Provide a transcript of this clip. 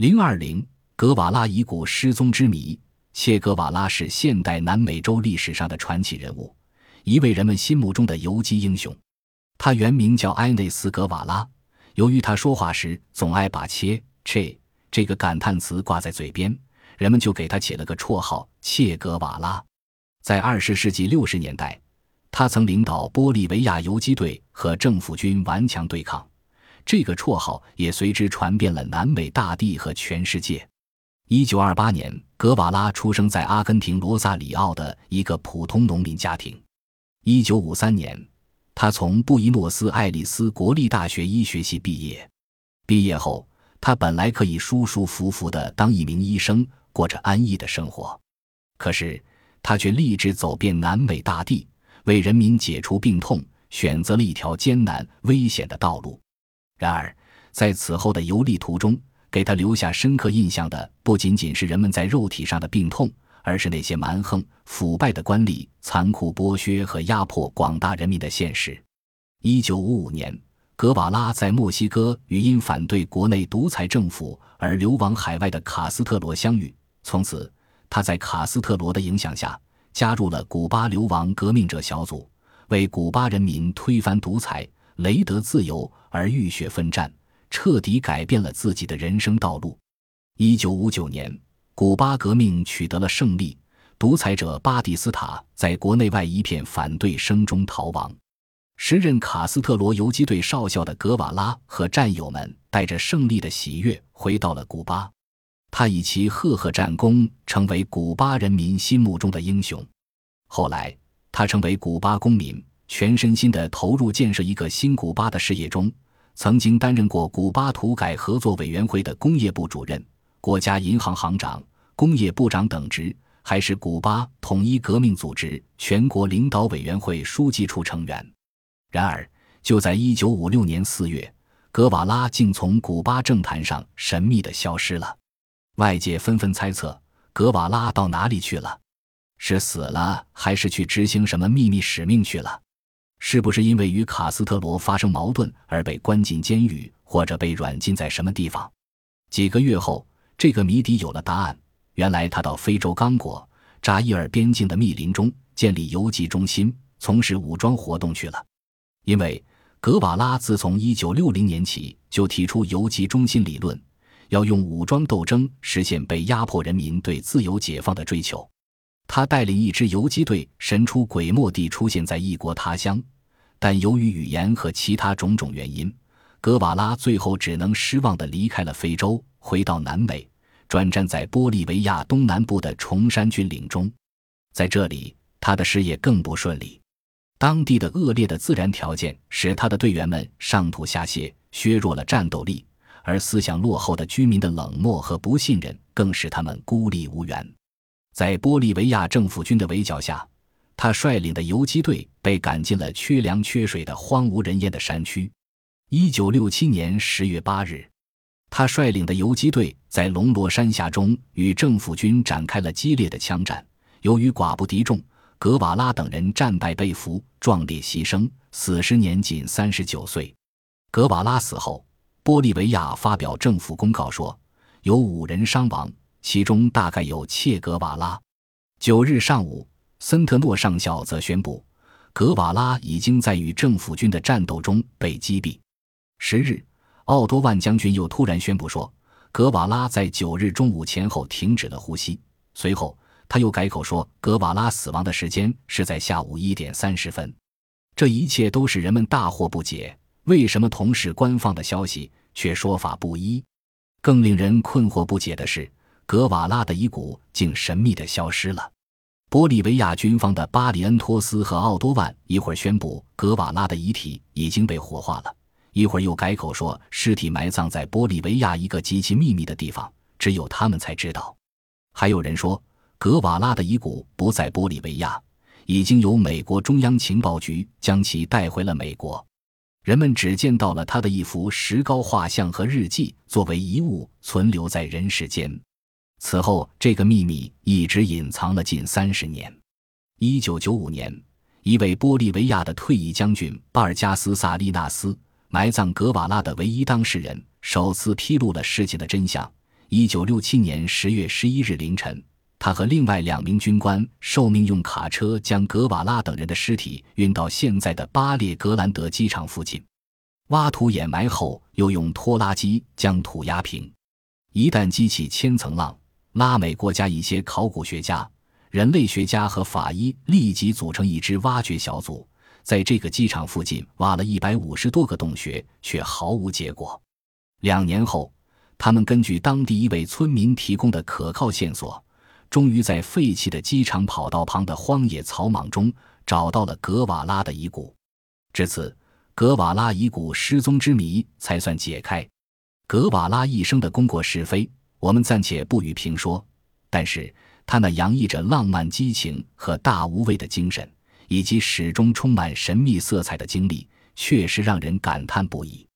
零二零格瓦拉遗骨失踪之谜。切格瓦拉是现代南美洲历史上的传奇人物，一位人们心目中的游击英雄。他原名叫埃内斯·格瓦拉，由于他说话时总爱把“切切”这个感叹词挂在嘴边，人们就给他起了个绰号“切格瓦拉”。在二十世纪六十年代，他曾领导玻利维亚游击队和政府军顽强对抗，这个绰号也随之传遍了南美大地和全世界。一九二八年，格瓦拉出生在阿根廷罗萨里奥的一个普通农民家庭。一九五三年，他从布宜诺斯艾利斯国立大学医学系毕业。毕业后，他本来可以舒舒服服地当一名医生，过着安逸的生活。可是，他却立志走遍南美大地，为人民解除病痛，选择了一条艰难危险的道路。然而，在此后的游历途中，给他留下深刻印象的不仅仅是人们在肉体上的病痛，而是那些蛮横腐败的官吏残酷剥削和压迫广大人民的现实。一九五五年，格瓦拉在墨西哥与因反对国内独裁政府而流亡海外的卡斯特罗相遇，从此他在卡斯特罗的影响下加入了古巴流亡革命者小组，为古巴人民推翻独裁、雷德自由而浴血奋战。彻底改变了自己的人生道路。一九五九年，古巴革命取得了胜利，独裁者巴蒂斯塔在国内外一片反对声中逃亡。时任卡斯特罗游击队少校的格瓦拉和战友们带着胜利的喜悦回到了古巴，他以其赫赫战功成为古巴人民心目中的英雄。后来，他成为古巴公民，全身心地投入建设一个新古巴的事业中。曾经担任过古巴土改合作委员会的工业部主任、国家银行行长、工业部长等职，还是古巴统一革命组织全国领导委员会书记处成员。然而，就在1956年4月，格瓦拉竟从古巴政坛上神秘地消失了。外界纷纷猜测，格瓦拉到哪里去了？是死了，还是去执行什么秘密使命去了？是不是因为与卡斯特罗发生矛盾而被关进监狱，或者被软禁在什么地方？几个月后，这个谜底有了答案。原来他到非洲刚果扎伊尔边境的密林中建立游击中心，从事武装活动去了。因为格瓦拉自从1960年起就提出游击中心理论，要用武装斗争实现被压迫人民对自由解放的追求。他带领一支游击队神出鬼没地出现在异国他乡，但由于语言和其他种种原因，格瓦拉最后只能失望地离开了非洲，回到南美，转战在玻利维亚东南部的崇山峻岭中。在这里，他的事业更不顺利。当地的恶劣的自然条件使他的队员们上吐下泻，削弱了战斗力；而思想落后的居民的冷漠和不信任，更使他们孤立无援。在玻利维亚政府军的围剿下，他率领的游击队被赶进了缺粮缺水的荒无人烟的山区。一九六七年十月八日，他率领的游击队在龙罗山下中与政府军展开了激烈的枪战。由于寡不敌众，格瓦拉等人战败被俘，壮烈牺牲，死时年仅三十九岁。格瓦拉死后，玻利维亚发表政府公告说，有五人伤亡。其中大概有切格瓦拉。九日上午，森特诺上校则宣布，格瓦拉已经在与政府军的战斗中被击毙。十日，奥多万将军又突然宣布说，格瓦拉在九日中午前后停止了呼吸。随后，他又改口说，格瓦拉死亡的时间是在下午一点三十分。这一切都使人们大惑不解：为什么同是官方的消息，却说法不一？更令人困惑不解的是。格瓦拉的遗骨竟神秘地消失了。玻利维亚军方的巴里恩托斯和奥多万一会儿宣布格瓦拉的遗体已经被火化了，一会儿又改口说尸体埋葬在玻利维亚一个极其秘密的地方，只有他们才知道。还有人说格瓦拉的遗骨不在玻利维亚，已经由美国中央情报局将其带回了美国。人们只见到了他的一幅石膏画像和日记作为遗物存留在人世间。此后，这个秘密一直隐藏了近三十年。一九九五年，一位玻利维亚的退役将军巴尔加斯·萨利纳斯埋葬格瓦拉的唯一当事人首次披露了事情的真相。一九六七年十月十一日凌晨，他和另外两名军官受命用卡车将格瓦拉等人的尸体运到现在的巴列格兰德机场附近，挖土掩埋后，又用拖拉机将土压平。一旦激起千层浪，拉美国家一些考古学家、人类学家和法医立即组成一支挖掘小组，在这个机场附近挖了一百五十多个洞穴，却毫无结果。两年后。他们根据当地一位村民提供的可靠线索，终于在废弃的机场跑道旁的荒野草莽中找到了格瓦拉的遗骨。至此，格瓦拉遗骨失踪之谜才算解开。格瓦拉一生的功过是非，我们暂且不予评说。但是他那洋溢着浪漫激情和大无畏的精神，以及始终充满神秘色彩的经历，确实让人感叹不已。